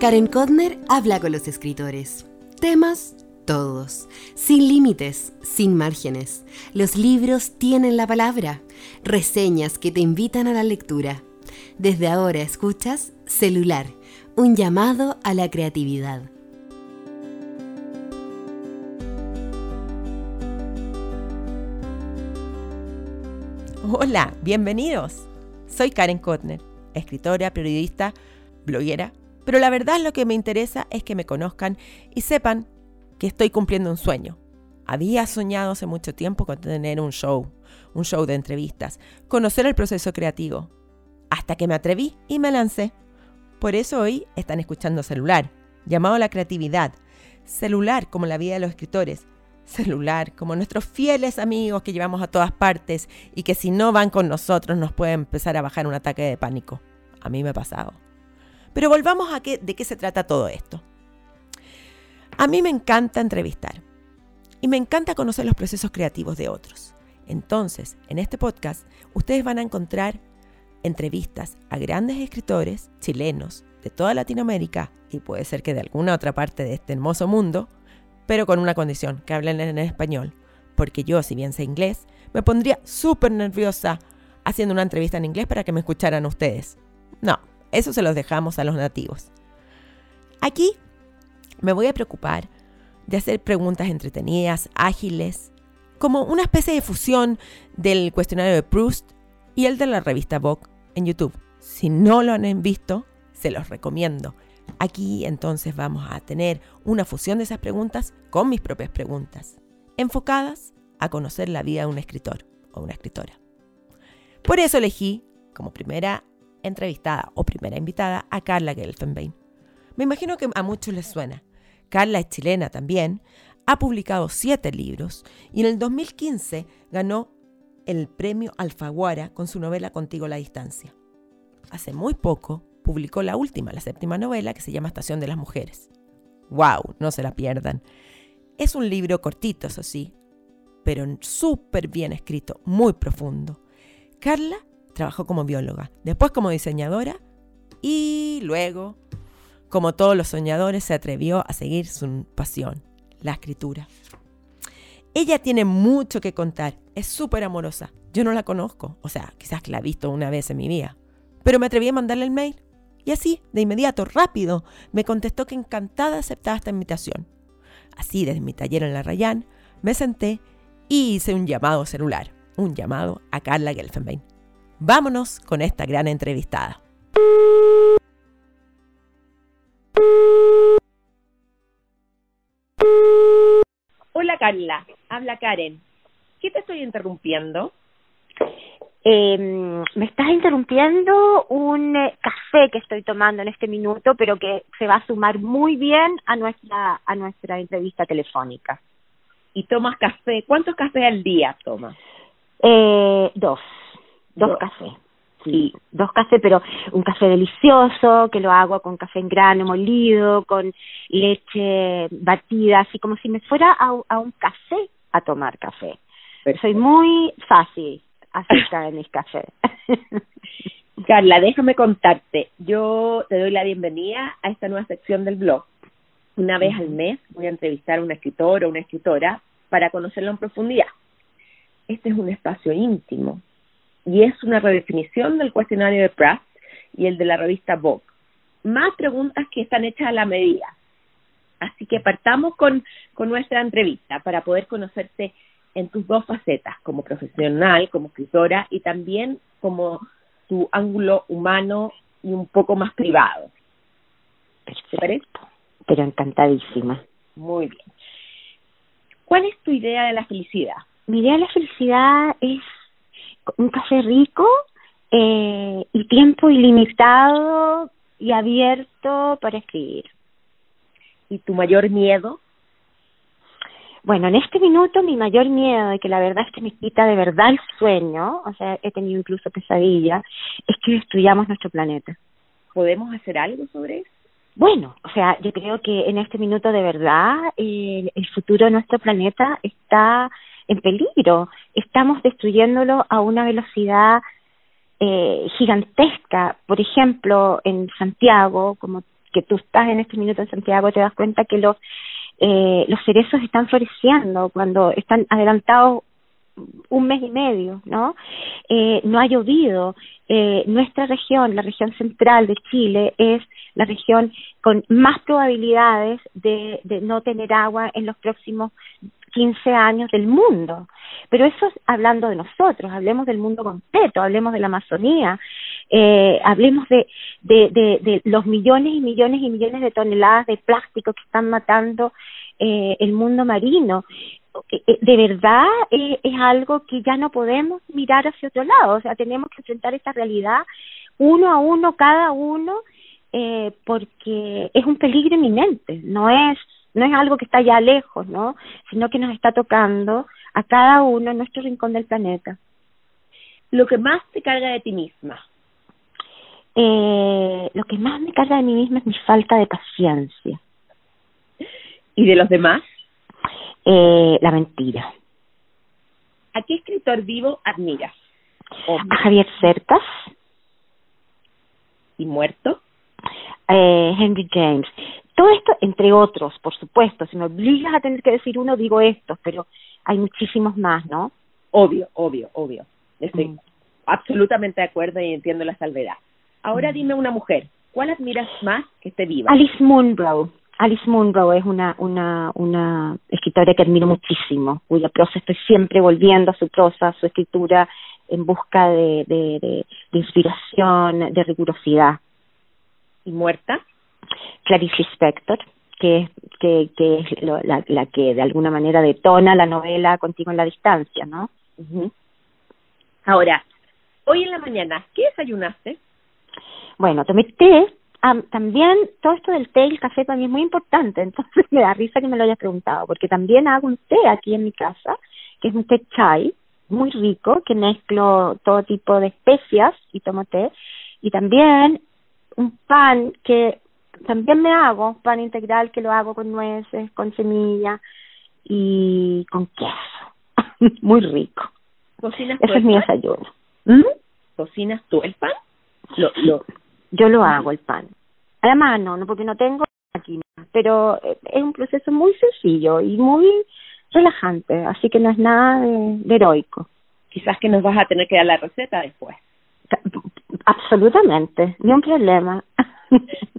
Karen Kodner habla con los escritores. Temas todos, sin límites, sin márgenes. Los libros tienen la palabra, reseñas que te invitan a la lectura. Desde ahora escuchas Celular, un llamado a la creatividad. Hola, bienvenidos. Soy Karen Kotner, escritora, periodista, bloguera, pero la verdad lo que me interesa es que me conozcan y sepan que estoy cumpliendo un sueño. Había soñado hace mucho tiempo con tener un show, un show de entrevistas, conocer el proceso creativo, hasta que me atreví y me lancé. Por eso hoy están escuchando celular, llamado la creatividad, celular como la vida de los escritores, celular como nuestros fieles amigos que llevamos a todas partes y que si no van con nosotros nos puede empezar a bajar un ataque de pánico. A mí me ha pasado. Pero volvamos a qué, de qué se trata todo esto. A mí me encanta entrevistar y me encanta conocer los procesos creativos de otros. Entonces, en este podcast, ustedes van a encontrar entrevistas a grandes escritores chilenos de toda Latinoamérica y puede ser que de alguna otra parte de este hermoso mundo, pero con una condición, que hablen en español, porque yo, si bien sé inglés, me pondría súper nerviosa haciendo una entrevista en inglés para que me escucharan ustedes. No, eso se los dejamos a los nativos. Aquí me voy a preocupar de hacer preguntas entretenidas, ágiles, como una especie de fusión del cuestionario de Proust y el de la revista Vogue en YouTube. Si no lo han visto, se los recomiendo. Aquí entonces vamos a tener una fusión de esas preguntas con mis propias preguntas, enfocadas a conocer la vida de un escritor o una escritora. Por eso elegí como primera entrevistada o primera invitada a Carla Gelfenbein. Me imagino que a muchos les suena. Carla es chilena también, ha publicado siete libros y en el 2015 ganó el premio Alfaguara con su novela Contigo la Distancia. Hace muy poco publicó la última, la séptima novela que se llama Estación de las Mujeres. ¡Wow! No se la pierdan. Es un libro cortito, eso sí, pero súper bien escrito, muy profundo. Carla trabajó como bióloga, después como diseñadora y luego como todos los soñadores, se atrevió a seguir su pasión, la escritura. Ella tiene mucho que contar, es súper amorosa. Yo no la conozco, o sea, quizás la he visto una vez en mi vida, pero me atreví a mandarle el mail. Y así, de inmediato, rápido, me contestó que encantada aceptaba esta invitación. Así, desde mi taller en la Rayán, me senté y hice un llamado celular, un llamado a Carla Gelfenbein. Vámonos con esta gran entrevistada. Hola Carla, habla Karen. ¿Qué te estoy interrumpiendo? Eh, me estás interrumpiendo un eh, café que estoy tomando en este minuto, pero que se va a sumar muy bien a nuestra a nuestra entrevista telefónica. ¿Y tomas café? ¿Cuántos cafés al día tomas? Eh, dos, dos, cafés sí, dos cafés, pero un café delicioso, que lo hago con café en grano molido, con leche batida, así como si me fuera a, a un café a tomar café. Pero Soy muy fácil acerca de mis cafés. Carla, déjame contarte. Yo te doy la bienvenida a esta nueva sección del blog. Una vez al mes voy a entrevistar a un escritor o una escritora para conocerlo en profundidad. Este es un espacio íntimo, y es una redefinición del cuestionario de Pratt y el de la revista Vogue. Más preguntas que están hechas a la medida. Así que partamos con, con nuestra entrevista para poder conocerte en tus dos facetas, como profesional, como escritora y también como tu ángulo humano y un poco más privado. ¿Te parece? Pero encantadísima. Muy bien. ¿Cuál es tu idea de la felicidad? Mi idea de la felicidad es un café rico eh, y tiempo ilimitado y abierto para escribir. ¿Y tu mayor miedo? Bueno, en este minuto mi mayor miedo, de que la verdad es que me quita de verdad el sueño, o sea, he tenido incluso pesadilla, es que destruyamos nuestro planeta. ¿Podemos hacer algo sobre eso? Bueno, o sea, yo creo que en este minuto de verdad eh, el futuro de nuestro planeta está en peligro. Estamos destruyéndolo a una velocidad eh, gigantesca. Por ejemplo, en Santiago, como que tú estás en este minuto en Santiago te das cuenta que los eh, los cerezos están floreciendo cuando están adelantados un mes y medio, ¿no? Eh, no ha llovido. Eh, nuestra región, la región central de Chile, es la región con más probabilidades de, de no tener agua en los próximos 15 años del mundo. Pero eso es hablando de nosotros, hablemos del mundo completo, hablemos de la Amazonía, eh, hablemos de, de, los millones y millones y millones de toneladas de plástico que están matando eh, el mundo marino. Eh, eh, de verdad eh, es algo que ya no podemos mirar hacia otro lado, o sea, tenemos que enfrentar esta realidad uno a uno, cada uno, eh, porque es un peligro inminente, no es no es algo que está ya lejos, ¿no? Sino que nos está tocando a cada uno en nuestro rincón del planeta. Lo que más te carga de ti misma. Eh, lo que más me carga de mí misma es mi falta de paciencia. ¿Y de los demás? Eh, la mentira. ¿A qué escritor vivo admiras? A Javier Cercas. ¿Y muerto? Eh, Henry James. Todo esto, entre otros, por supuesto. Si me obligas a tener que decir uno, digo estos, pero hay muchísimos más, ¿no? Obvio, obvio, obvio. Estoy mm. absolutamente de acuerdo y entiendo la salvedad. Ahora mm. dime una mujer, ¿cuál admiras más que esté viva? Alice Munro. Alice Munro es una, una, una escritora que admiro muchísimo, cuya prosa estoy siempre volviendo a su prosa, a su escritura, en busca de, de, de, de inspiración, de rigurosidad. ¿Y muerta? Clarice Lispector, que, que, que es lo, la, la que de alguna manera detona la novela Contigo en la distancia, ¿no? Uh -huh. Ahora, hoy en la mañana, ¿qué desayunaste? Bueno, tomé té. Um, también todo esto del té y el café para mí es muy importante, entonces me da risa que me lo hayas preguntado, porque también hago un té aquí en mi casa, que es un té chai, muy rico, que mezclo todo tipo de especias y tomo té, y también un pan que también me hago, pan integral que lo hago con nueces, con semilla y con queso, muy rico. ¿Cocinas Ese es mi desayuno. ¿Mm? ¿Cocinas tú el pan? Lo, lo... Yo lo hago el pan. Además, no, no porque no tengo máquina, pero es un proceso muy sencillo y muy relajante, así que no es nada de, de heroico. Quizás que nos vas a tener que dar la receta después. Absolutamente, ni un problema.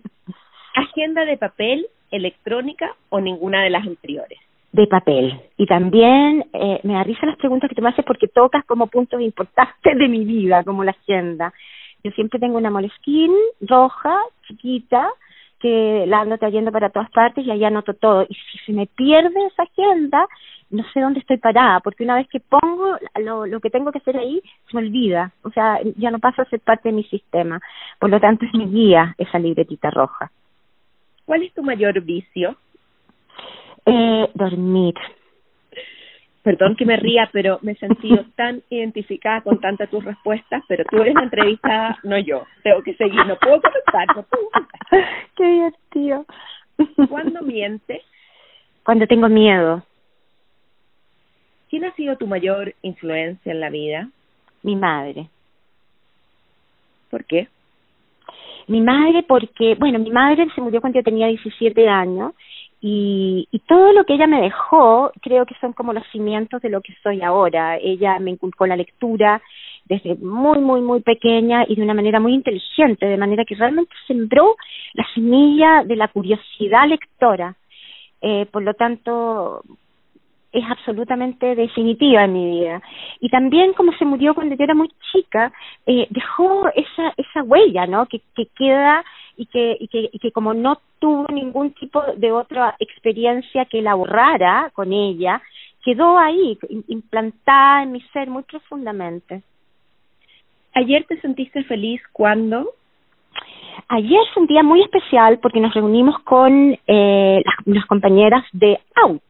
¿Agenda de papel, electrónica o ninguna de las anteriores? De papel. Y también eh, me da risa las preguntas que tú me haces porque tocas como puntos importantes de mi vida, como la agenda. Yo siempre tengo una moleskin roja, chiquita, que la ando trayendo para todas partes y ahí anoto todo. Y si se me pierde esa agenda, no sé dónde estoy parada, porque una vez que pongo lo, que tengo que hacer ahí, se me olvida. O sea, ya no pasa a ser parte de mi sistema. Por lo tanto, es mi guía esa libretita roja. ¿Cuál es tu mayor vicio? Eh, dormir. Perdón que me ría, pero me he sentido tan identificada con tantas tus respuestas, pero tú eres la entrevistada, no yo. Tengo que seguir, no puedo contestar, no puedo contestar. Qué divertido. ¿Cuándo mientes? Cuando tengo miedo. ¿Quién ha sido tu mayor influencia en la vida? Mi madre. ¿Por qué? Mi madre porque, bueno, mi madre se murió cuando yo tenía 17 años y, y todo lo que ella me dejó creo que son como los cimientos de lo que soy ahora. Ella me inculcó la lectura desde muy, muy, muy pequeña y de una manera muy inteligente, de manera que realmente sembró la semilla de la curiosidad lectora. Eh, por lo tanto, es absolutamente definitiva en mi vida. Y también como se murió cuando yo era muy chica, eh, dejó esa esa huella, ¿no? Que, que queda y que, y que y que como no tuvo ningún tipo de otra experiencia que la borrara con ella, quedó ahí implantada en mi ser muy profundamente. Ayer te sentiste feliz cuando Ayer fue un día muy especial porque nos reunimos con eh, las, las compañeras de Ouch.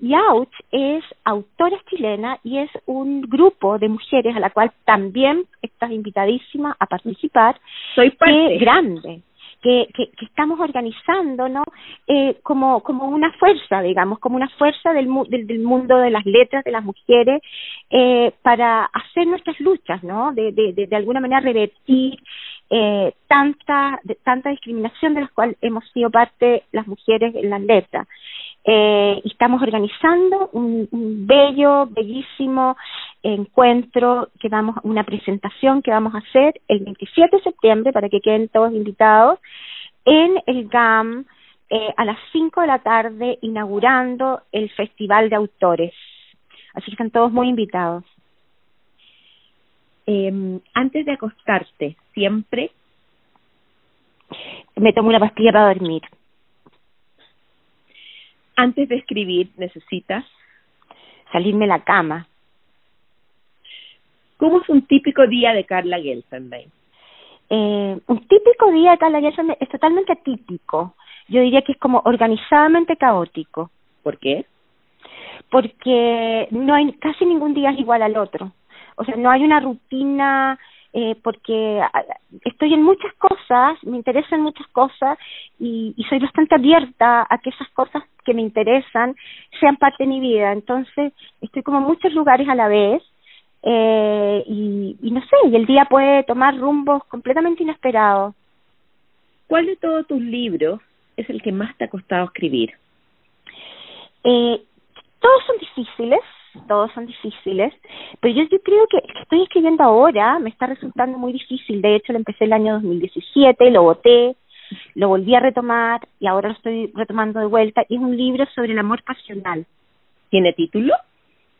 Y Ouch es autora chilena y es un grupo de mujeres a la cual también estás invitadísima a participar. Soy parte. Que grande. Que, que, que estamos organizando no eh, como como una fuerza digamos como una fuerza del, del, del mundo de las letras de las mujeres eh, para hacer nuestras luchas no de, de, de, de alguna manera revertir eh, tanta, de, tanta discriminación de la cual hemos sido parte las mujeres en las letras. Eh, estamos organizando un, un, bello, bellísimo encuentro que vamos, una presentación que vamos a hacer el 27 de septiembre para que queden todos invitados en el GAM eh, a las 5 de la tarde inaugurando el Festival de Autores. Así que están todos muy invitados. Eh, antes de acostarte, siempre me tomo una pastilla para dormir. Antes de escribir, necesitas salirme de la cama. ¿Cómo es un típico día de Carla Gelsenbein? Eh, un típico día de Carla Gelsenbein es totalmente atípico. Yo diría que es como organizadamente caótico. ¿Por qué? Porque no hay casi ningún día es igual al otro. O sea, no hay una rutina eh, porque estoy en muchas cosas, me interesan muchas cosas y, y soy bastante abierta a que esas cosas que me interesan sean parte de mi vida. Entonces, estoy como en muchos lugares a la vez eh, y, y no sé, y el día puede tomar rumbos completamente inesperados. ¿Cuál de todos tus libros es el que más te ha costado escribir? Eh, todos son difíciles, todos son difíciles, pero yo, yo creo que el que estoy escribiendo ahora me está resultando muy difícil. De hecho, lo empecé el año 2017, lo boté, lo volví a retomar y ahora lo estoy retomando de vuelta. Y es un libro sobre el amor pasional. ¿Tiene título?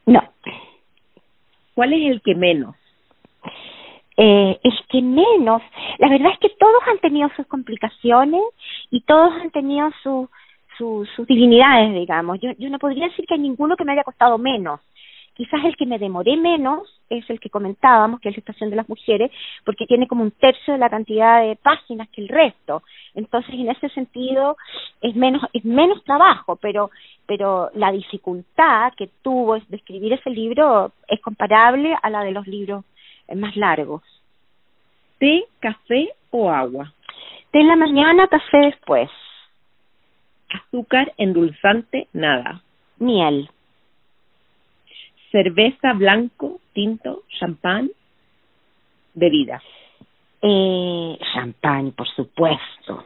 No. ¿Cuál es el que menos? Eh, el que menos. La verdad es que todos han tenido sus complicaciones y todos han tenido su, su, sus divinidades, digamos. Yo, yo no podría decir que hay ninguno que me haya costado menos. Quizás el que me demoré menos es el que comentábamos, que es la Estación de las Mujeres, porque tiene como un tercio de la cantidad de páginas que el resto. Entonces, en ese sentido, es menos, es menos trabajo, pero, pero la dificultad que tuvo de escribir ese libro es comparable a la de los libros más largos. ¿Té, café o agua? Té en la mañana, café después. Azúcar, endulzante, nada. Miel. Cerveza, blanco, tinto, champán, bebida. Eh, champán, por supuesto.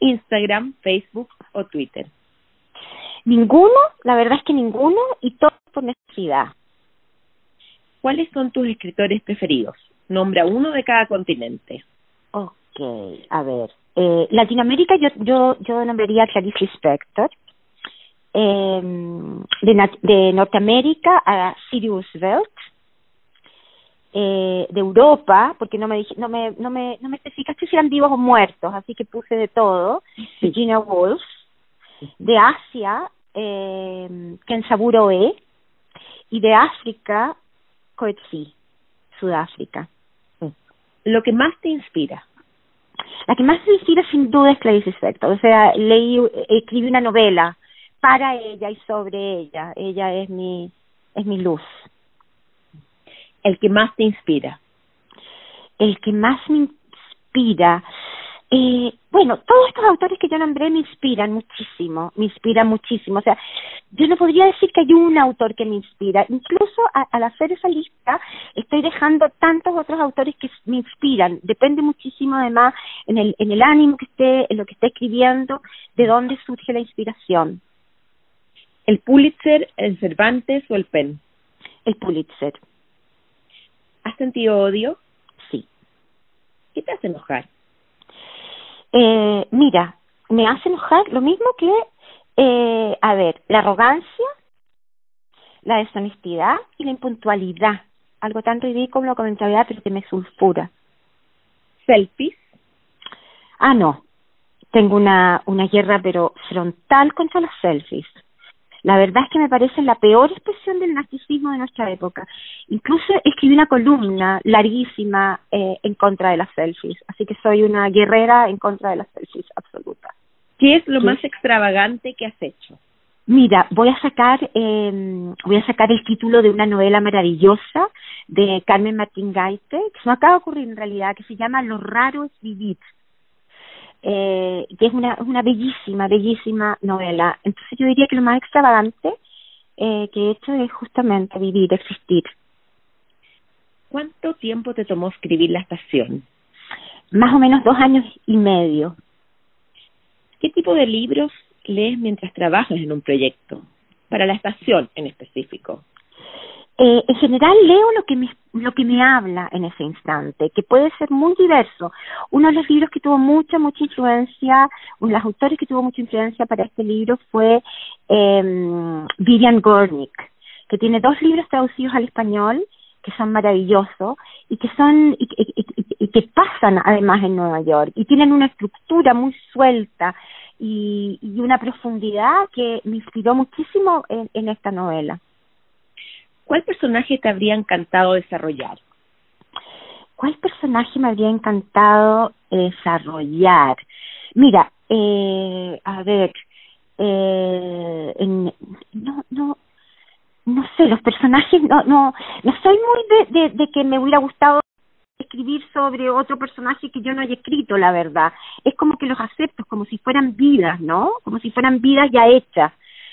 Instagram, Facebook o Twitter. Ninguno, la verdad es que ninguno y todo por necesidad. ¿Cuáles son tus escritores preferidos? Nombra uno de cada continente. Ok, a ver. Eh, Latinoamérica yo, yo, yo nombraría a Clarice Lispector. Eh, de, de Norteamérica a Sirius Roosevelt. Eh, de Europa, porque no me dije, no me, no me, no me especificaste si eran vivos o muertos, así que puse de todo. Virginia Woolf. De Asia, eh, Kensaburo E. Y de África, Coetzee, Sudáfrica. Lo que más te inspira. La que más me inspira sin duda es Clarice Lispector. O sea, leí, escribí una novela para ella y sobre ella. Ella es mi, es mi luz. El que más te inspira. El que más me inspira. Eh, bueno, todos estos autores que yo nombré me inspiran muchísimo, me inspiran muchísimo. O sea, yo no podría decir que hay un autor que me inspira. Incluso a, al hacer esa lista estoy dejando tantos otros autores que me inspiran. Depende muchísimo además en el, en el ánimo que esté, en lo que esté escribiendo, de dónde surge la inspiración. ¿El Pulitzer, el Cervantes o el Penn? El Pulitzer. ¿Has sentido odio? Sí. ¿Qué te hace enojar? Eh, mira, me hace enojar lo mismo que, eh, a ver, la arrogancia, la deshonestidad y la impuntualidad. Algo tan ridículo como mentalidad, pero que me sulfura. ¿Selfies? Ah, no. Tengo una, una guerra, pero frontal contra los selfies. La verdad es que me parece la peor expresión del narcisismo de nuestra época. Incluso escribí una columna larguísima eh, en contra de las selfies, así que soy una guerrera en contra de las selfies absoluta. ¿Qué es lo más extravagante que has hecho? Mira, voy a sacar eh, voy a sacar el título de una novela maravillosa de Carmen Martín Gaite, que se me acaba de ocurrir en realidad, que se llama Lo raro es vivir eh, que es una, una bellísima, bellísima novela. Entonces yo diría que lo más extravagante eh, que he hecho es justamente vivir, existir. ¿Cuánto tiempo te tomó escribir La Estación? más o menos dos años y medio. ¿Qué tipo de libros lees mientras trabajas en un proyecto? Para la estación en específico. Eh, en general leo lo que me lo que me habla en ese instante, que puede ser muy diverso. Uno de los libros que tuvo mucha mucha influencia, uno de los autores que tuvo mucha influencia para este libro fue eh, Vivian Gornick, que tiene dos libros traducidos al español que son maravillosos y que son y, y, que pasan además en Nueva York y tienen una estructura muy suelta y, y una profundidad que me inspiró muchísimo en, en esta novela. ¿Cuál personaje te habría encantado desarrollar? ¿Cuál personaje me habría encantado desarrollar? Mira, eh, a ver, eh, en, no, no, no sé, los personajes, no, no, no soy muy de, de, de que me hubiera gustado escribir sobre otro personaje que yo no haya escrito, la verdad. Es como que los acepto, como si fueran vidas, ¿no? Como si fueran vidas ya hechas.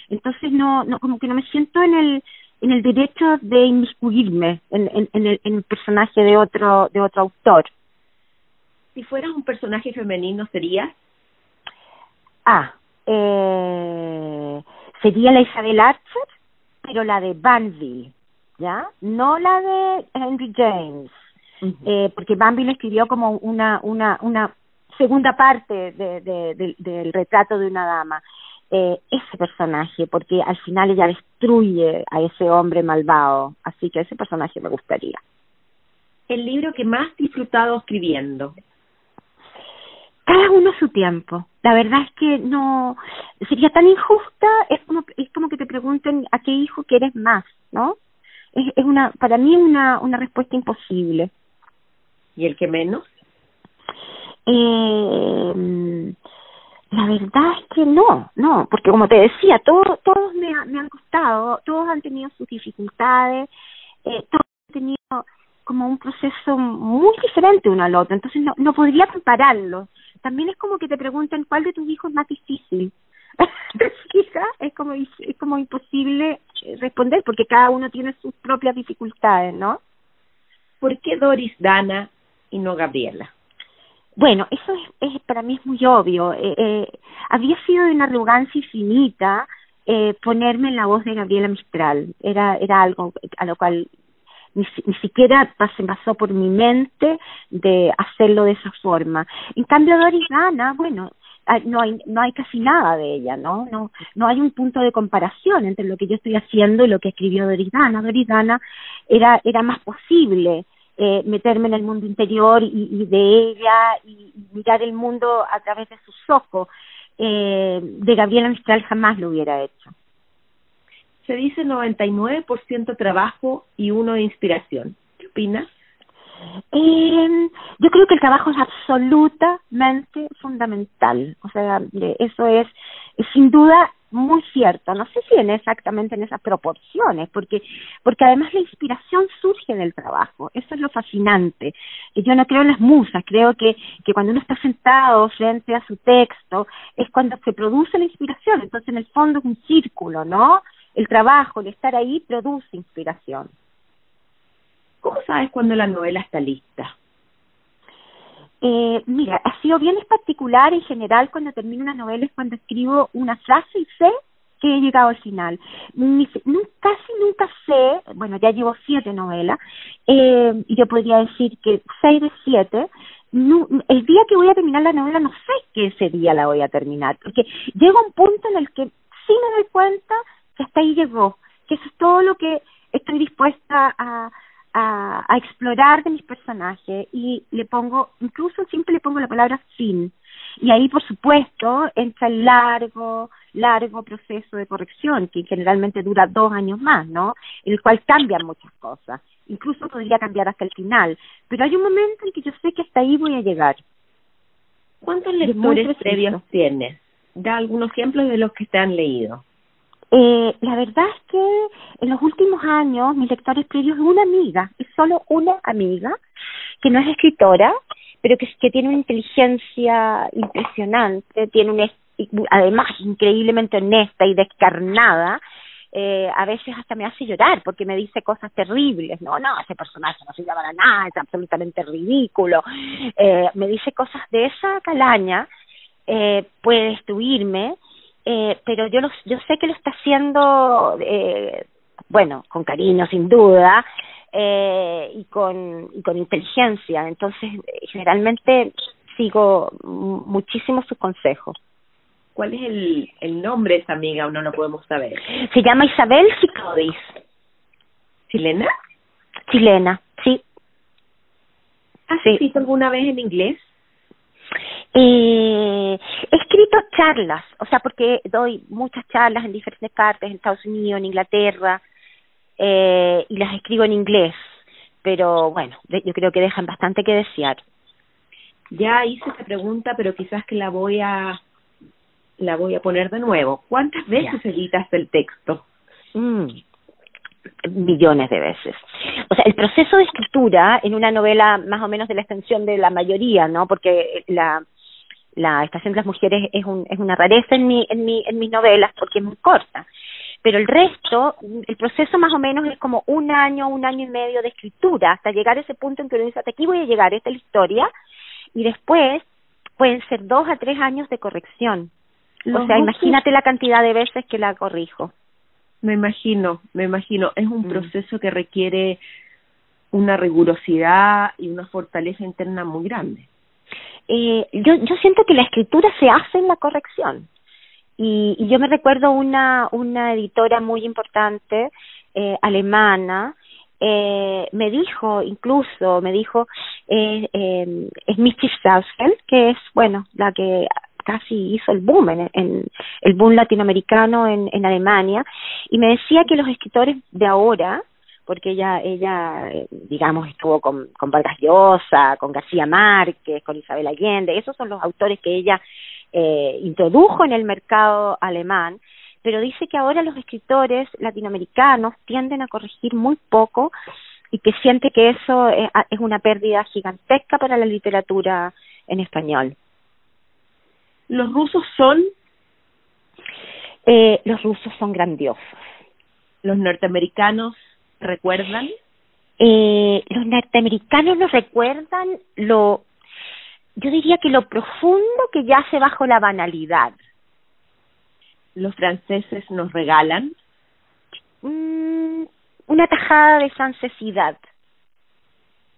Entonces no, no, como que no me siento en el, en el derecho de inmiscuirme en, en, en, el, en el personaje de otro, de otro autor. Si fueras un personaje femenino, ¿serías? Ah, eh, sería la Isabel Archer, pero la de Banville, ¿ya? No la de Henry James, uh -huh. eh, porque Banville escribió como una, una, una segunda parte de, de, de, del retrato de una dama. Eh, ese personaje, porque al final ella destruye a ese hombre malvado, así que ese personaje me gustaría. ¿El libro que más disfrutado escribiendo? Cada uno su tiempo. La verdad es que no sería tan injusta, es como es como que te pregunten a qué hijo quieres más, ¿no? Es, es una para mí una una respuesta imposible. ¿Y el que menos? Eh, la verdad es que no, no, porque como te decía, todo, todos me, me han costado, todos han tenido sus dificultades, eh, todos han tenido como un proceso muy diferente uno al otro, entonces no, no podría compararlos. También es como que te preguntan cuál de tus hijos es más difícil. Quizá es como es como imposible responder porque cada uno tiene sus propias dificultades, ¿no? ¿Por qué Doris Dana y no Gabriela? Bueno, eso es, para mí es muy obvio. Eh, eh, había sido de una arrogancia infinita eh, ponerme en la voz de Gabriela Mistral. Era era algo a lo cual ni, siquiera se pasó por mi mente de hacerlo de esa forma. En cambio, Doris Dana, bueno, no hay no hay casi nada de ella, ¿no? No no hay un punto de comparación entre lo que yo estoy haciendo y lo que escribió Doris Dana. Doris Dana era era más posible eh, meterme en el mundo interior y, y de ella y, y, mirar el mundo a través de sus ojos. Eh, de Gabriela Mistral jamás lo hubiera hecho. Se dice 99% trabajo y uno de inspiración. ¿Qué opinas? Eh, yo creo que el trabajo es absolutamente fundamental. O sea, eso es, es sin duda muy cierto. No sé si en exactamente en esas proporciones, porque porque además la inspiración surge del trabajo. Eso es lo fascinante. Yo no creo en las musas. Creo que que cuando uno está sentado frente a su texto es cuando se produce la inspiración. Entonces en el fondo es un círculo, ¿no? El trabajo, el estar ahí produce inspiración. ¿Cómo sabes cuando la novela está lista? Eh, mira, ha sido bien particular en general cuando termino una novela es cuando escribo una frase y sé que he llegado al final. Casi nunca sé, bueno, ya llevo siete novelas, eh, yo podría decir que seis de siete, el día que voy a terminar la novela no sé que ese día la voy a terminar, porque llega un punto en el que sí me doy cuenta que hasta ahí llegó, que eso es todo lo que estoy dispuesta a, a, a explorar de mis personajes y le pongo, incluso siempre le pongo la palabra fin. Y ahí, por supuesto, entra el largo, largo proceso de corrección, que generalmente dura dos años más, ¿no? En el cual cambian muchas cosas. Incluso podría cambiar hasta el final. Pero hay un momento en que yo sé que hasta ahí voy a llegar. ¿Cuántos lectores previos tienes? Da algunos ejemplos de los que te han leído. Eh, la verdad es que en los últimos años mis lectores previos una amiga, es solo una amiga que no es escritora, pero que, que tiene una inteligencia impresionante, tiene una además increíblemente honesta y descarnada eh, a veces hasta me hace llorar porque me dice cosas terribles. No, no, ese personaje no sirve para nada, es absolutamente ridículo. Eh, me dice cosas de esa calaña, eh, puede destruirme, eh, pero yo, los, yo sé que lo está haciendo, eh, bueno, con cariño sin duda, eh, y, con, y con inteligencia. Entonces, generalmente sigo muchísimo sus consejos. ¿Cuál es el, el nombre de esa amiga o no lo podemos saber? Se llama Isabel Cicodis. ¿Chilena? Chilena, sí. ¿Has escrito alguna vez en inglés? Eh, he escrito charlas, o sea, porque doy muchas charlas en diferentes partes, en Estados Unidos, en Inglaterra, eh, y las escribo en inglés, pero bueno, yo creo que dejan bastante que desear. Ya hice esta pregunta, pero quizás que la voy a la voy a poner de nuevo. ¿Cuántas veces editas el texto? Mm, millones de veces. O sea, el proceso de escritura en una novela más o menos de la extensión de la mayoría, ¿no? Porque la la estación de las mujeres es un es una rareza en mi en mi en mis novelas porque es muy corta. Pero el resto, el proceso más o menos es como un año, un año y medio de escritura hasta llegar a ese punto en que uno dice, hasta aquí voy a llegar, esta es la historia, y después pueden ser dos a tres años de corrección. o sea, imagínate la cantidad de veces que la corrijo. Me imagino, me imagino. Es un mm. proceso que requiere una rigurosidad y una fortaleza interna muy grande. Eh, yo, yo siento que la escritura se hace en la corrección. Y, y yo me recuerdo una, una editora muy importante, eh, alemana, eh, me dijo, incluso, me dijo, eh, eh, es Misty Sausfeld, que es, bueno, la que casi hizo el boom en, en, el boom latinoamericano en, en Alemania y me decía que los escritores de ahora porque ella ella eh, digamos estuvo con, con Vargas Llosa, con García Márquez, con Isabel Allende, esos son los autores que ella eh, introdujo en el mercado alemán, pero dice que ahora los escritores latinoamericanos tienden a corregir muy poco y que siente que eso es, es una pérdida gigantesca para la literatura en español. ¿Los rusos son? Eh, los rusos son grandiosos. ¿Los norteamericanos recuerdan? Eh, los norteamericanos nos recuerdan lo, yo diría que lo profundo que yace bajo la banalidad. ¿Los franceses nos regalan? Mm, una tajada de francesidad.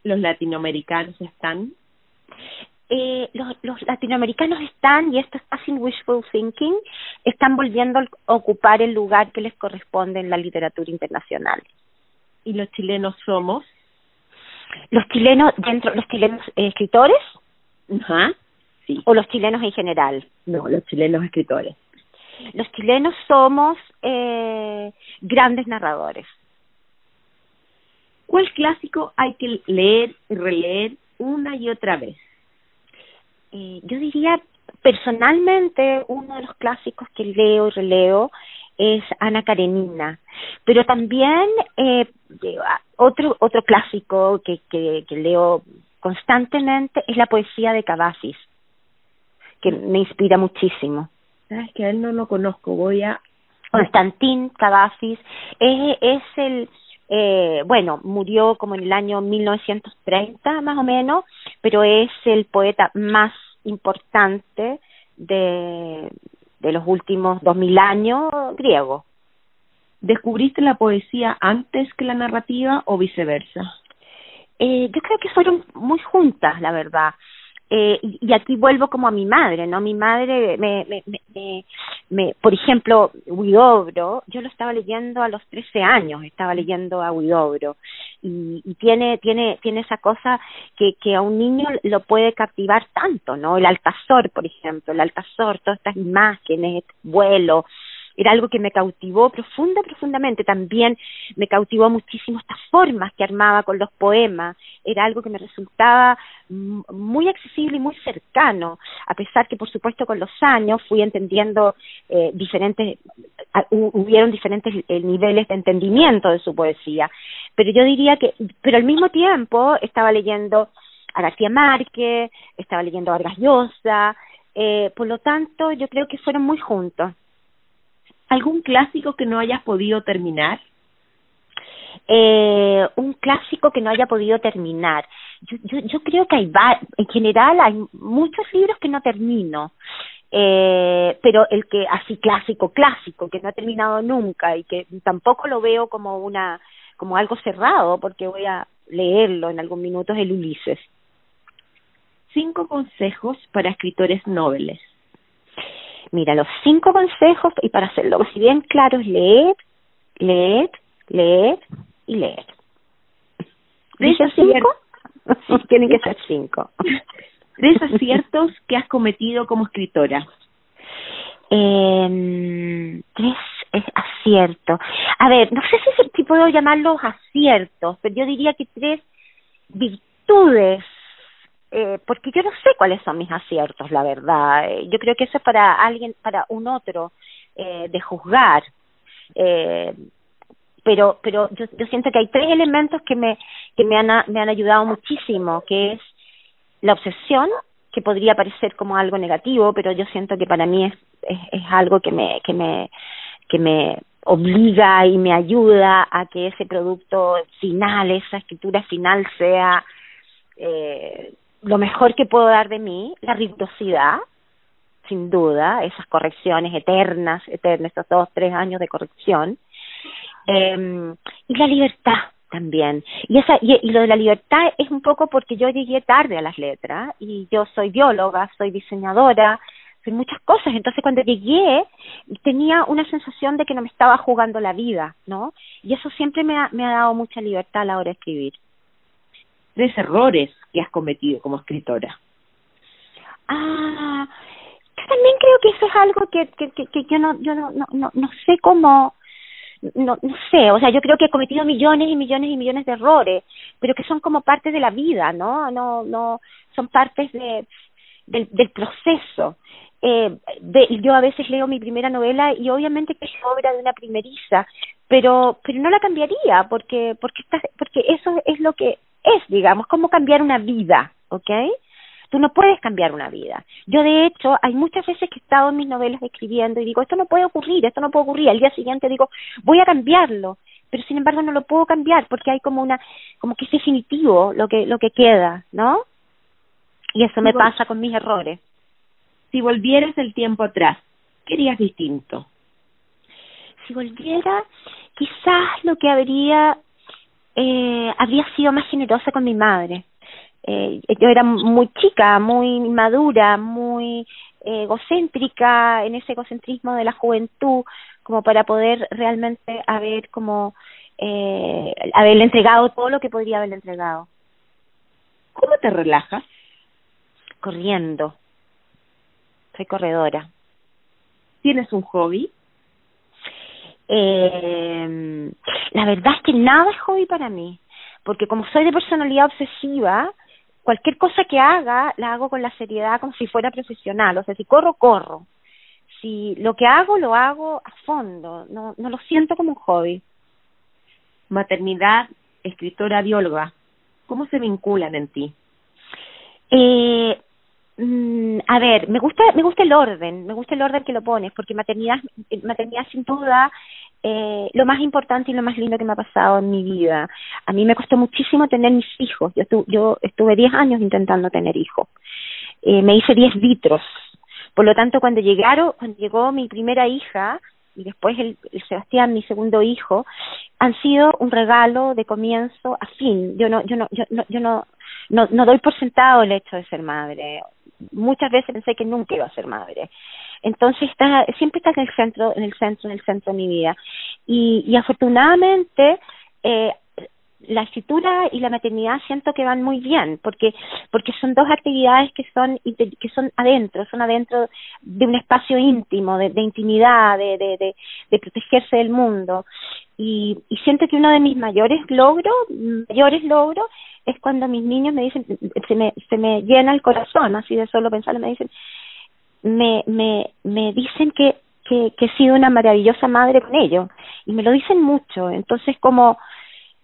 ¿Los latinoamericanos están? Eh, los, los latinoamericanos están, y esto está sin wishful thinking, están volviendo a ocupar el lugar que les corresponde en la literatura internacional. ¿Y los chilenos somos? Los chilenos, dentro, los chilenos eh, escritores? Ajá, sí. ¿O los chilenos en general? No, los chilenos escritores. Los chilenos somos eh, grandes narradores. ¿Cuál clásico hay que leer y releer una y otra vez? Eh, yo diría personalmente uno de los clásicos que leo y releo es Ana Karenina, pero también eh, otro otro clásico que, que, que leo constantemente es la poesía de Cavafis, que me inspira muchísimo. Sabes que a él no lo conozco, voy a Constantín Cavafis es, es el eh, bueno, murió como en el año 1930 más o menos, pero es el poeta más importante de, de los últimos dos mil años griego. ¿Descubriste la poesía antes que la narrativa o viceversa? Eh, yo creo que fueron muy juntas, la verdad eh, y, aquí vuelvo como a mi madre, ¿no? Mi madre, me, me, me, me, por ejemplo, Huidobro, yo lo estaba leyendo a los 13 años, estaba leyendo a Huidobro, y, y tiene, tiene, tiene esa cosa que, que a un niño lo puede captivar tanto, ¿no? El Altazor, por ejemplo, el Altazor, todas estas imágenes, vuelo, era algo que me cautivó profunda, profundamente. También me cautivó muchísimo estas formas que armaba con los poemas. Era algo que me resultaba muy accesible y muy cercano, a pesar que, por supuesto, con los años fui entendiendo eh, diferentes, hubieron diferentes eh, niveles de entendimiento de su poesía. Pero yo diría que, pero al mismo tiempo estaba leyendo a García Márquez, estaba leyendo a Vargas Llosa, eh, por lo tanto yo creo que fueron muy juntos. ¿Algún clásico que no hayas podido terminar? Eh, un clásico que no haya podido terminar. Yo, yo, yo creo que hay, en general hay muchos libros que no termino. Eh, pero el que así clásico, clásico, que no ha terminado nunca y que tampoco lo veo como una como algo cerrado porque voy a leerlo en algún minuto es el Ulises. Cinco consejos para escritores nobles. Mira, los cinco consejos, y para hacerlo si bien claro, es leer, leer, leer y leer. ¿Dice cinco? Tienen que ser cinco. Tres aciertos que has cometido como escritora. Eh, tres aciertos. A ver, no sé si, si puedo llamarlos aciertos, pero yo diría que tres virtudes eh, porque yo no sé cuáles son mis aciertos, la verdad. Eh, yo creo que eso es para alguien, para un otro, eh, de juzgar. Eh, pero pero yo, yo siento que hay tres elementos que me que me han me han ayudado muchísimo, que es la obsesión, que podría parecer como algo negativo, pero yo siento que para mí es es, es algo que me que me que me obliga y me ayuda a que ese producto final, esa escritura final sea eh, lo mejor que puedo dar de mí, la rigurosidad, sin duda, esas correcciones eternas, eternas, esos dos, tres años de corrección, eh, y la libertad también. Y, esa, y, lo de la libertad es un poco porque yo llegué tarde a las letras, y yo soy bióloga, soy diseñadora, soy muchas cosas, entonces cuando llegué tenía una sensación de que no me estaba jugando la vida, ¿no? Y eso siempre me ha, me ha dado mucha libertad a la hora de escribir tres errores que has cometido como escritora. Ah, yo también creo que eso es algo que, que, que, yo no, yo no, no, no, no sé cómo, no, no sé, o sea, yo creo que he cometido millones y millones y millones de errores, pero que son como parte de la vida, ¿no? No, no, son partes de, del proceso. Eh, de, yo a veces leo mi primera novela y obviamente que es obra de una primeriza, pero pero no la cambiaría porque porque está, porque eso es lo que es, digamos, como cambiar una vida, ¿ok? Tú no puedes cambiar una vida. Yo, de hecho, hay muchas veces que he estado en mis novelas escribiendo y digo, esto no puede ocurrir, esto no puede ocurrir. Al día siguiente digo, voy a cambiarlo, pero sin embargo no lo puedo cambiar porque hay como una, como que es definitivo lo que, lo que queda, ¿no? Y eso me pasa con mis errores. Si volvieras el tiempo atrás, ¿qué harías distinto? Si volviera, quizás lo que habría eh, habría sido más generosa con mi madre. Eh, yo era muy chica, muy madura, muy eh, egocéntrica en ese egocentrismo de la juventud, como para poder realmente haber como eh, haberle entregado todo lo que podría haberle entregado. ¿Cómo te relajas? Corriendo. Soy corredora. ¿Tienes un hobby? Eh, la verdad es que nada es hobby para mí, porque como soy de personalidad obsesiva, cualquier cosa que haga la hago con la seriedad como si fuera profesional, o sea, si corro, corro. Si lo que hago, lo hago a fondo, no, no lo siento como un hobby. Maternidad, escritora, bióloga, ¿cómo se vinculan en ti? Eh, mm, a ver, me gusta, me gusta el orden, me gusta el orden que lo pones, porque maternidad, maternidad sin duda eh, lo más importante y lo más lindo que me ha pasado en mi vida. A mí me costó muchísimo tener mis hijos. Yo, yo estuve 10 años intentando tener hijos. Eh, me hice 10 vitros. Por lo tanto, cuando llegaron, cuando llegó mi primera hija y después el, el Sebastián, mi segundo hijo, han sido un regalo de comienzo a fin. Yo no, yo no, yo no, yo no, no, no doy por sentado el hecho de ser madre. Muchas veces pensé que nunca iba a ser madre entonces está, siempre está en el centro, en el centro, en el centro de mi vida. Y, y afortunadamente, eh, la escritura y la maternidad siento que van muy bien porque porque son dos actividades que son que son adentro son adentro de un espacio íntimo de, intimidad de, de, de, de protegerse del mundo y, y siento que uno de mis mayores logros mayores logros es cuando mis niños me dicen se me se me llena el corazón así de solo pensarlo me dicen me, me, me dicen que, que, que he sido una maravillosa madre con ellos y me lo dicen mucho. Entonces, como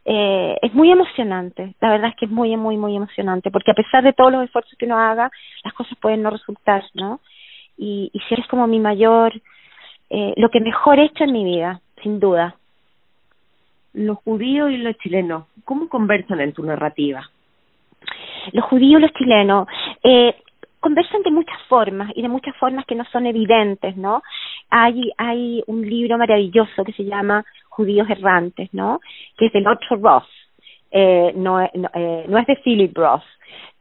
eh, es muy emocionante, la verdad es que es muy, muy, muy emocionante, porque a pesar de todos los esfuerzos que uno haga, las cosas pueden no resultar, ¿no? Y, y si eres como mi mayor eh, lo que mejor he hecho en mi vida, sin duda. Los judíos y los chilenos, ¿cómo conversan en tu narrativa? Los judíos y los chilenos eh, conversan de muchas formas y de muchas formas que no son evidentes, ¿no? Hay, hay un libro maravilloso que se llama Judíos Errantes, ¿no? Que es del otro Ross, eh, no, eh, no es de Philip Ross.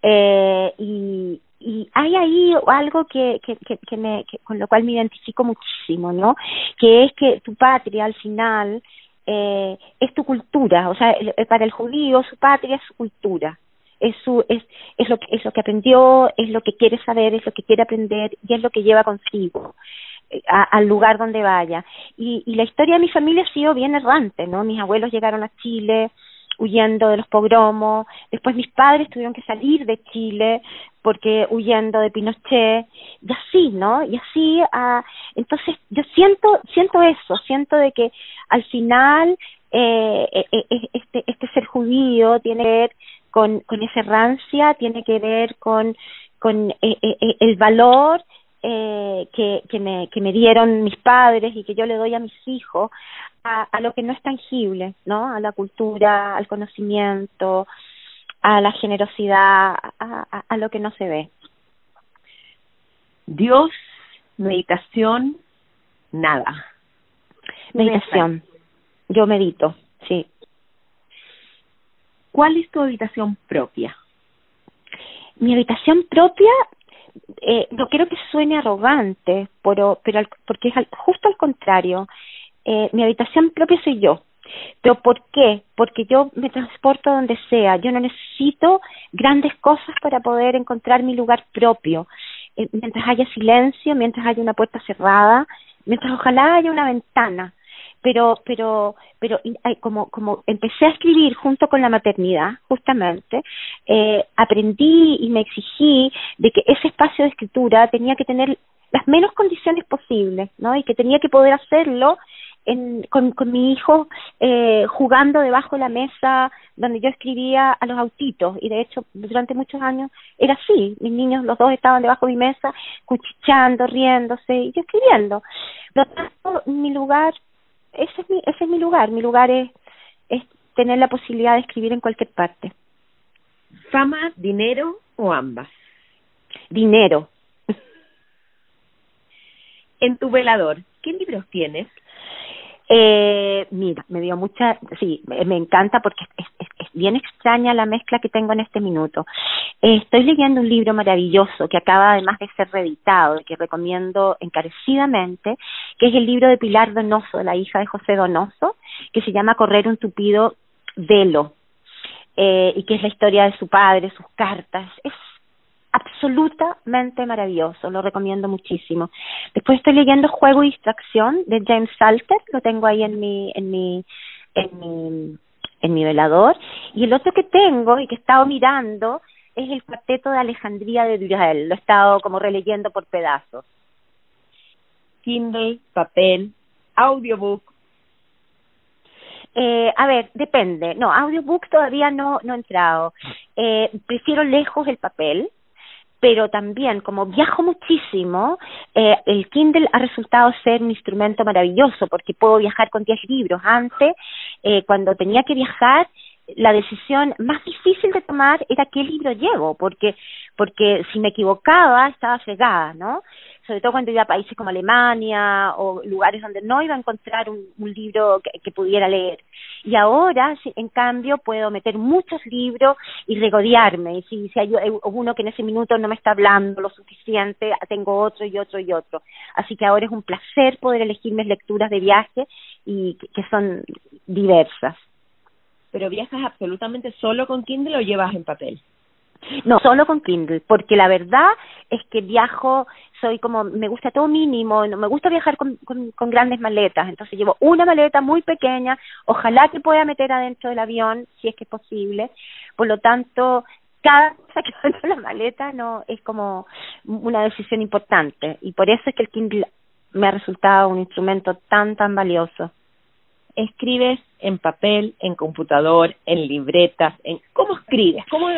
Eh, y, y hay ahí algo que, que, que, me, que, con lo cual me identifico muchísimo, ¿no? Que es que tu patria al final eh, es tu cultura, o sea, para el judío su patria es su cultura, es su es es lo que es lo que aprendió, es lo que quiere saber, es lo que quiere aprender y es lo que lleva consigo eh, a, al lugar donde vaya. Y, y la historia de mi familia ha sido bien errante, ¿no? Mis abuelos llegaron a Chile, huyendo de los pogromos, después mis padres tuvieron que salir de Chile porque huyendo de Pinochet, y así, ¿no? Y así, ah, entonces yo siento, siento eso, siento de que al final eh, eh, eh este, este ser judío tiene que ver con, con esa errancia, tiene que ver con, con eh, eh, el valor eh, que, que, me, que me dieron mis padres y que yo le doy a mis hijos a, lo que no es tangible, ¿no? A la cultura, al conocimiento, a la generosidad, a, a, lo que no se ve. Dios, meditación, nada. Meditación. Yo medito, sí. ¿Cuál es tu habitación propia? Mi habitación propia, eh, no quiero que suene arrogante, pero, pero porque es justo al contrario eh, mi habitación propia soy yo. ¿Pero por qué? Porque yo me transporto donde sea. Yo no necesito grandes cosas para poder encontrar mi lugar propio. Eh, mientras haya silencio, mientras haya una puerta cerrada, mientras ojalá haya una ventana. Pero, pero, pero como, como empecé a escribir junto con la maternidad, justamente, eh, aprendí y me exigí de que ese espacio de escritura tenía que tener las menos condiciones posibles, ¿no? Y que tenía que poder hacerlo en, con, con mi hijo eh, jugando debajo de la mesa donde yo escribía a los autitos y de hecho durante muchos años era así, mis niños los dos estaban debajo de mi mesa cuchicheando, riéndose y yo escribiendo. Por lo tanto, mi lugar, ese es mi, ese es mi lugar, mi lugar es, es tener la posibilidad de escribir en cualquier parte. ¿Fama, dinero o ambas? Dinero. En tu velador, ¿qué libros tienes? Eh, mira, me dio mucha, sí, me encanta porque es, bien extraña la mezcla que tengo en este minuto. Estoy leyendo un libro maravilloso que acaba además de ser reeditado y que recomiendo encarecidamente, que es el libro de Pilar Donoso, la hija de José Donoso, que se llama Correr un tupido velo, eh, y que es la historia de su padre, sus cartas. Es absolutamente maravilloso, lo recomiendo muchísimo. Después estoy leyendo Juego y Distracción de James Salter, lo tengo ahí en mi, en mi, en mi, en mi velador. Y el otro que tengo y que he estado mirando es el cuarteto de Alejandría de Durel, lo he estado como releyendo por pedazos. Kindle, papel, audiobook. Eh, a ver, depende. No, audiobook todavía no, no he entrado. Eh, prefiero lejos el papel pero también como viajo muchísimo, eh, el Kindle ha resultado ser un instrumento maravilloso porque puedo viajar con 10 libros. Antes, eh, cuando tenía que viajar, la decisión más difícil de tomar era qué libro llevo, porque porque si me equivocaba estaba fregada, ¿no? Sobre todo cuando iba a países como Alemania o lugares donde no iba a encontrar un, libro que, pudiera leer. Y ahora, en cambio, puedo meter muchos libros y regodearme. Y si, si hay uno que en ese minuto no me está hablando lo suficiente, tengo otro y otro y otro. Así que ahora es un placer poder elegir mis lecturas de viaje y que, que son diversas pero viajas absolutamente solo con Kindle o llevas en papel? No, solo con Kindle, porque la verdad es que viajo, soy como, me gusta todo mínimo, no me gusta viajar con, con, grandes maletas, entonces llevo una maleta muy pequeña, ojalá que pueda meter adentro del avión, si es que es posible, por lo tanto, cada cosa que va de la maleta no es como una decisión importante, y por eso es que el Kindle me ha resultado un instrumento tan, tan valioso. Escribes en papel, en computador, en libretas, en cómo escribes, cómo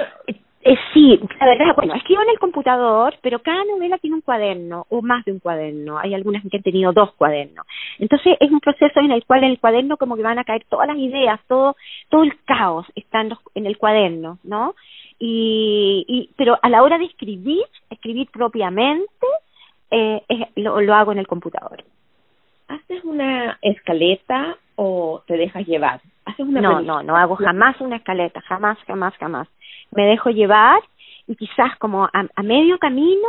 Eh, sí, la verdad, bueno, escribo en el computador, pero cada novela tiene un cuaderno o más de un cuaderno. Hay algunas que han tenido dos cuadernos. Entonces es un proceso en el cual en el cuaderno como que van a caer todas las ideas, todo todo el caos está en, en el cuaderno, ¿no? Y, y pero a la hora de escribir, escribir propiamente, eh, lo, lo hago en el computador. ¿Haces una escaleta o te dejas llevar? ¿Haces una no, no, no hago jamás una escaleta, jamás, jamás, jamás. Me dejo llevar y quizás como a, medio camino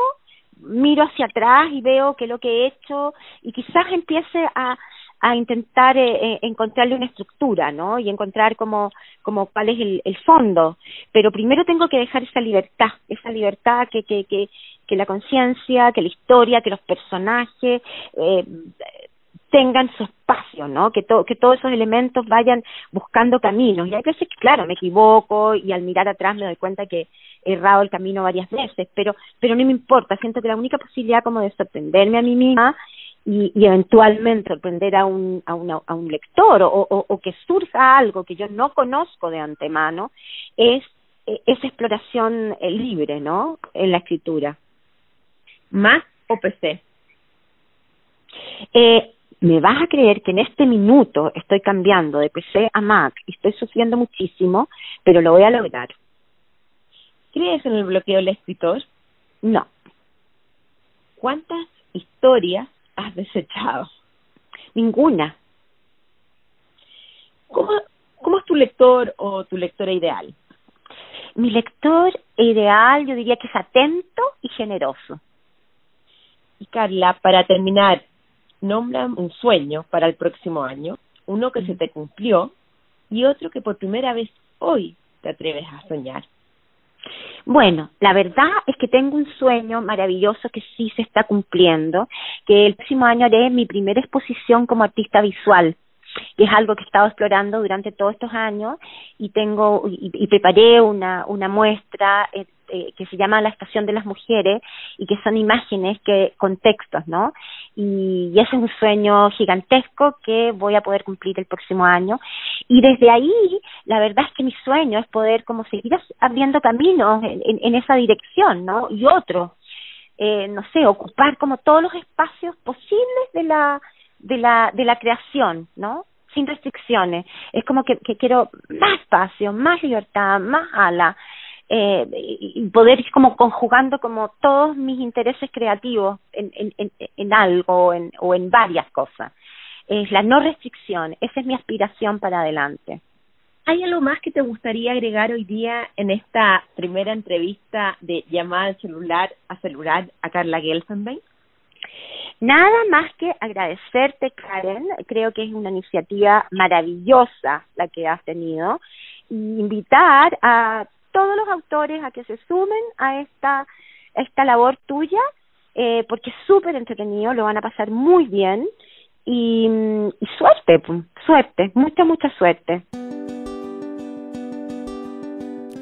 miro hacia atrás y veo que lo que he hecho y quizás empiece a, a intentar eh, eh, encontrarle una estructura, ¿no? Y encontrar como, como cuál es el, el fondo. Pero primero tengo que dejar esa libertad, esa libertad que, que, que, que la conciencia, que la historia, que los personajes eh, tengan su espacio, ¿no? Que, que todos esos elementos vayan buscando caminos. Y hay veces que, claro, me equivoco y al mirar atrás me doy cuenta que he errado el camino varias veces, pero, pero no me importa. Siento que la única posibilidad como de sorprenderme a mí misma y, y eventualmente sorprender a un, a, una, a un lector o, o, o que surja algo que yo no conozco de antemano es eh, esa exploración eh, libre, ¿no? En la escritura. ¿Mac o PC? Eh, me vas a creer que en este minuto estoy cambiando de PC a Mac y estoy sufriendo muchísimo, pero lo voy a lograr. ¿Crees en el bloqueo del escritor? No. ¿Cuántas historias has desechado? Ninguna. ¿Cómo, cómo es tu lector o tu lectora ideal? Mi lector ideal yo diría que es atento y generoso. Y Carla, para terminar, nombra un sueño para el próximo año, uno que se te cumplió y otro que por primera vez hoy te atreves a soñar. Bueno, la verdad es que tengo un sueño maravilloso que sí se está cumpliendo, que el próximo año haré mi primera exposición como artista visual y es algo que he estado explorando durante todos estos años y tengo y, y preparé una una muestra eh, eh, que se llama la estación de las mujeres y que son imágenes que con textos no y, y ese es un sueño gigantesco que voy a poder cumplir el próximo año. Y desde ahí la verdad es que mi sueño es poder como seguir abriendo caminos en, en, esa dirección no y otro eh, no sé ocupar como todos los espacios posibles de la de la de la creación, ¿no? Sin restricciones. Es como que, que quiero más espacio, más libertad, más ala. Eh, y poder ir como conjugando como todos mis intereses creativos en, en, en, en algo en, o en varias cosas. Es la no restricción, esa es mi aspiración para adelante. ¿Hay algo más que te gustaría agregar hoy día en esta primera entrevista de llamada celular a celular a Carla Gelfenbein? Nada más que agradecerte, Karen. Creo que es una iniciativa maravillosa la que has tenido. Y invitar a todos los autores a que se sumen a esta, esta labor tuya, eh, porque es súper entretenido, lo van a pasar muy bien. Y, y suerte, suerte, mucha, mucha suerte.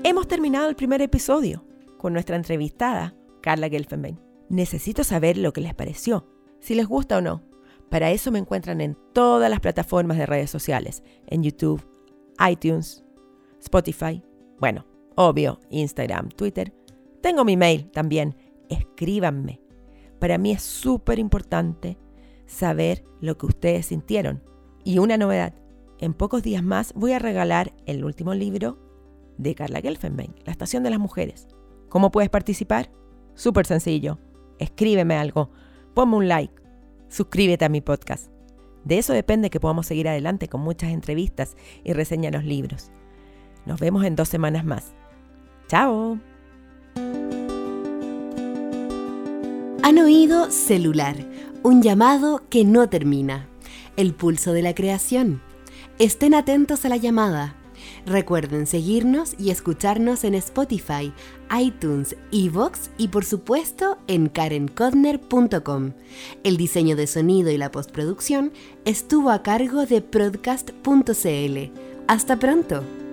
Hemos terminado el primer episodio con nuestra entrevistada, Carla Gelfenbein. Necesito saber lo que les pareció si les gusta o no. Para eso me encuentran en todas las plataformas de redes sociales, en YouTube, iTunes, Spotify, bueno, obvio, Instagram, Twitter. Tengo mi mail también, escríbanme. Para mí es súper importante saber lo que ustedes sintieron. Y una novedad, en pocos días más voy a regalar el último libro de Carla Gelfenbein, La Estación de las Mujeres. ¿Cómo puedes participar? Súper sencillo. Escríbeme algo ponme un like, suscríbete a mi podcast. De eso depende que podamos seguir adelante con muchas entrevistas y reseñas los libros. Nos vemos en dos semanas más. ¡Chao! Han oído celular, un llamado que no termina, el pulso de la creación. Estén atentos a la llamada Recuerden seguirnos y escucharnos en Spotify, iTunes, Evox y por supuesto en karencodner.com. El diseño de sonido y la postproducción estuvo a cargo de Podcast.cl. Hasta pronto.